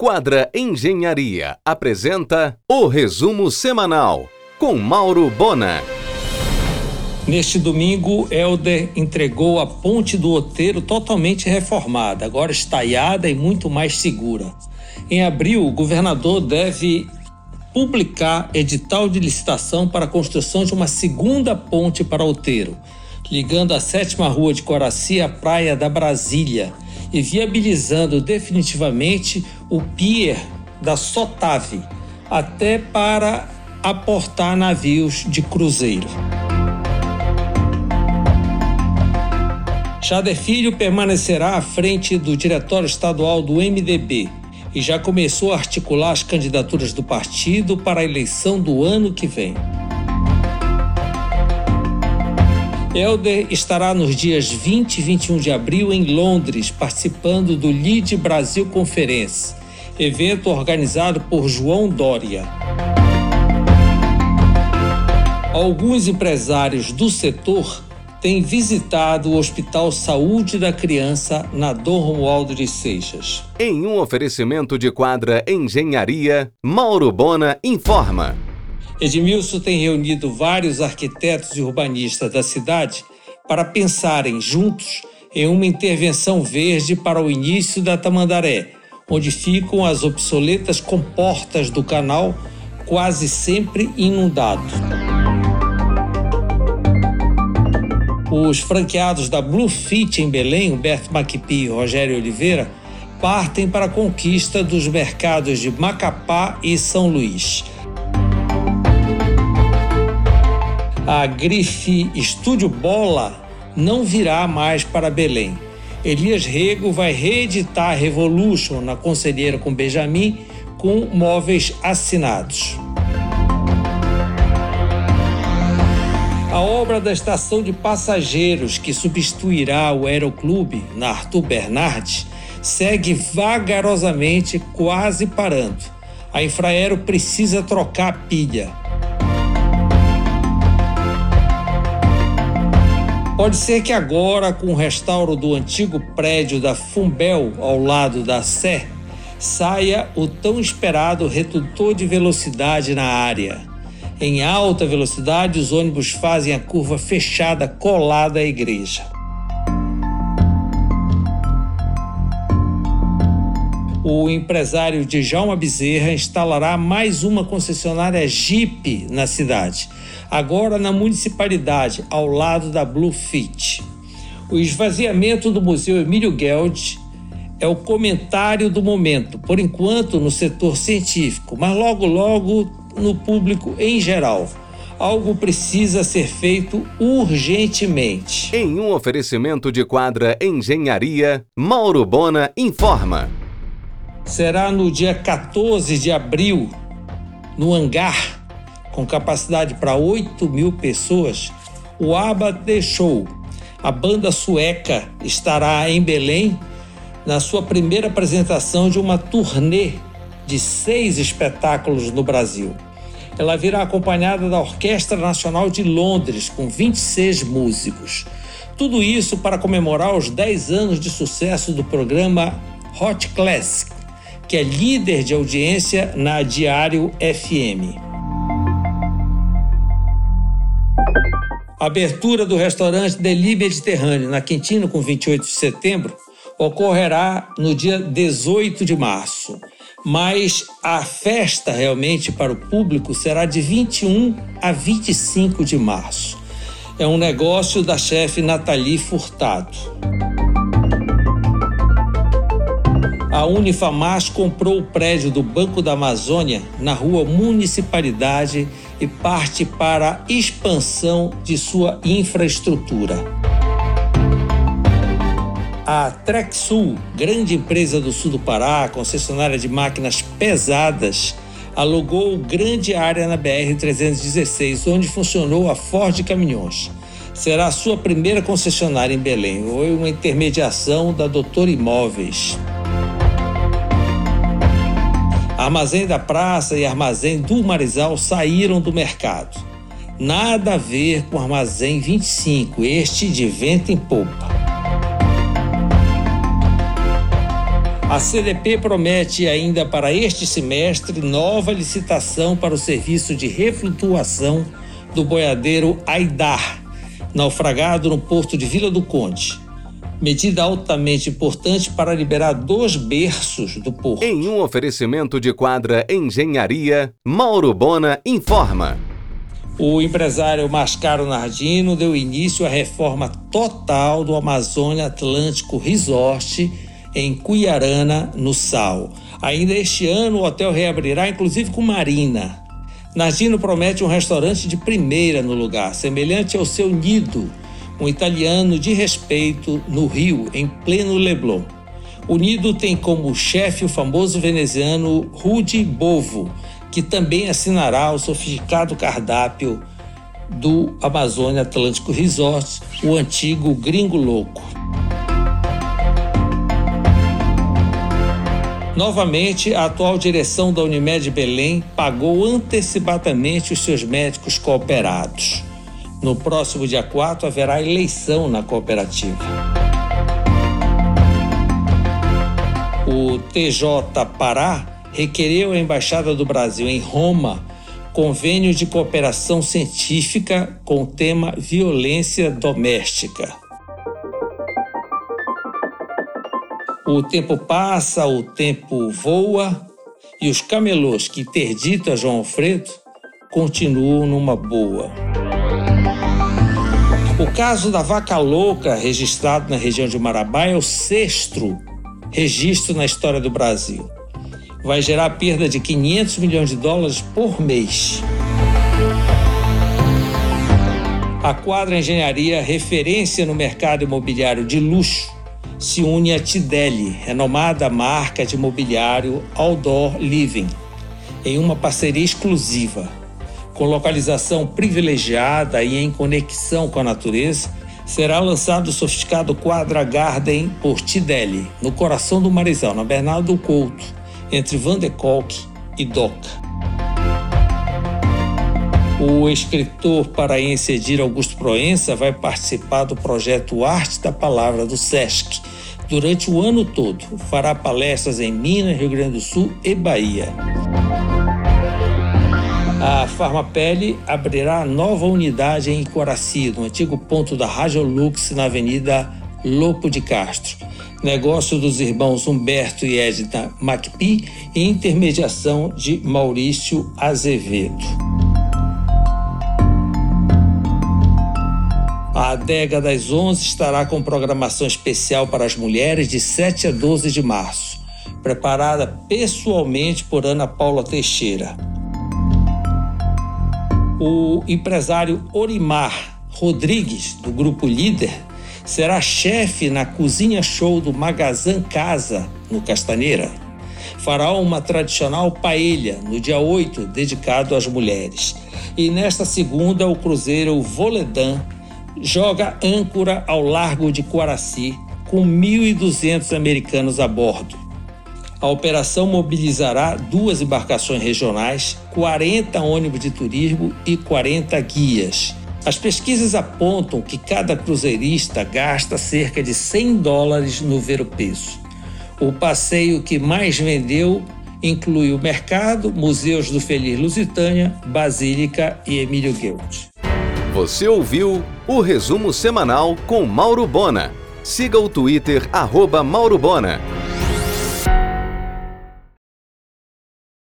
Quadra Engenharia apresenta o resumo semanal com Mauro Bona. Neste domingo, Helder entregou a ponte do Oteiro totalmente reformada, agora estaiada e muito mais segura. Em abril, o governador deve publicar edital de licitação para a construção de uma segunda ponte para Oteiro, ligando a sétima rua de Coraci à praia da Brasília e viabilizando definitivamente o pier da Sotave, até para aportar navios de cruzeiro. Jader Filho permanecerá à frente do Diretório Estadual do MDB e já começou a articular as candidaturas do partido para a eleição do ano que vem. Helder estará nos dias 20 e 21 de abril em Londres, participando do Lead Brasil Conference, evento organizado por João Dória. Alguns empresários do setor têm visitado o Hospital Saúde da Criança na Dom Romualdo de Seixas. Em um oferecimento de quadra Engenharia, Mauro Bona informa. Edmilson tem reunido vários arquitetos e urbanistas da cidade para pensarem juntos em uma intervenção verde para o início da Tamandaré, onde ficam as obsoletas comportas do canal, quase sempre inundado. Os franqueados da Blue Fit em Belém, Humberto Maquipi e Rogério Oliveira, partem para a conquista dos mercados de Macapá e São Luís a grife Estúdio Bola não virá mais para Belém. Elias Rego vai reeditar Revolution na Conselheira com Benjamin com móveis assinados. A obra da estação de passageiros que substituirá o Aeroclube na Arthur Bernardes segue vagarosamente, quase parando. A Infraero precisa trocar a pilha. Pode ser que agora, com o restauro do antigo prédio da Fumbel ao lado da Sé, saia o tão esperado redutor de velocidade na área. Em alta velocidade, os ônibus fazem a curva fechada colada à igreja. O empresário Djalma Bezerra instalará mais uma concessionária Jeep na cidade, agora na municipalidade, ao lado da Bluefit. O esvaziamento do Museu Emílio Geld é o comentário do momento, por enquanto no setor científico, mas logo logo no público em geral. Algo precisa ser feito urgentemente. Em um oferecimento de quadra Engenharia, Mauro Bona informa será no dia 14 de abril, no hangar, com capacidade para 8 mil pessoas, o ABBA deixou. A banda sueca estará em Belém na sua primeira apresentação de uma turnê de seis espetáculos no Brasil. Ela virá acompanhada da Orquestra Nacional de Londres, com 26 músicos. Tudo isso para comemorar os 10 anos de sucesso do programa Hot Classic, que é líder de audiência na Diário FM. Abertura do restaurante Deli Mediterrâneo na Quintino, com 28 de setembro, ocorrerá no dia 18 de março. Mas a festa realmente para o público será de 21 a 25 de março. É um negócio da chefe Nathalie Furtado. A Unifamas comprou o prédio do Banco da Amazônia na rua Municipalidade e parte para a expansão de sua infraestrutura. A Trexul, grande empresa do sul do Pará, concessionária de máquinas pesadas, alugou grande área na BR-316, onde funcionou a Ford Caminhões. Será a sua primeira concessionária em Belém. Foi uma intermediação da Doutor Imóveis. Armazém da Praça e Armazém do Marizal saíram do mercado. Nada a ver com Armazém 25, este de vento em popa. A CDP promete ainda para este semestre nova licitação para o serviço de reflutuação do boiadeiro Aidar, naufragado no porto de Vila do Conde. Medida altamente importante para liberar dois berços do porto. Em um oferecimento de quadra Engenharia, Mauro Bona informa. O empresário Mascaro Nardino deu início à reforma total do Amazônia Atlântico Resort em Cuiarana, no Sal. Ainda este ano, o hotel reabrirá, inclusive com marina. Nardino promete um restaurante de primeira no lugar, semelhante ao seu Nido, um italiano de respeito no Rio, em pleno Leblon. O Nido tem como chefe o famoso veneziano Rudi Bovo, que também assinará o sofisticado cardápio do Amazônia Atlântico Resort, o antigo Gringo Louco. Novamente, a atual direção da Unimed Belém pagou antecipadamente os seus médicos cooperados. No próximo dia 4 haverá eleição na cooperativa. O TJ Pará requereu a Embaixada do Brasil em Roma convênio de cooperação científica com o tema violência doméstica. O tempo passa, o tempo voa e os camelôs que interditam a João Alfredo continuam numa boa. O caso da vaca louca, registrado na região de Marabá, é o sexto registro na história do Brasil vai gerar perda de 500 milhões de dólares por mês. A Quadra Engenharia, referência no mercado imobiliário de luxo, se une à Tideli, renomada marca de mobiliário outdoor living, em uma parceria exclusiva. Com localização privilegiada e em conexão com a natureza, será lançado o sofisticado Quadra Garden por Tideli, no coração do Marizal, na Bernardo Couto, entre Van de Kolk e Doca. O escritor paraense Edir Augusto Proença vai participar do projeto Arte da Palavra do SESC durante o ano todo. Fará palestras em Minas, Rio Grande do Sul e Bahia. A Farmapele abrirá nova unidade em Icoraci, no antigo ponto da Radiolux na Avenida Lopo de Castro negócio dos irmãos Humberto e Edna Macpi e intermediação de Maurício Azevedo. A Adega das Onze estará com programação especial para as mulheres de 7 a 12 de março, preparada pessoalmente por Ana Paula Teixeira. O empresário Orimar Rodrigues, do Grupo Líder, será chefe na cozinha show do Magazan Casa, no Castaneira. Fará uma tradicional paella no dia 8, dedicado às mulheres. E nesta segunda, o cruzeiro Voledan joga âncora ao largo de Quaraci, com 1.200 americanos a bordo. A operação mobilizará duas embarcações regionais, 40 ônibus de turismo e 40 guias. As pesquisas apontam que cada cruzeirista gasta cerca de 100 dólares no ver o passeio que mais vendeu inclui o mercado, museus do Feliz Lusitânia, Basílica e Emílio Guild. Você ouviu o resumo semanal com Mauro Bona. Siga o Twitter, arroba Mauro Bona.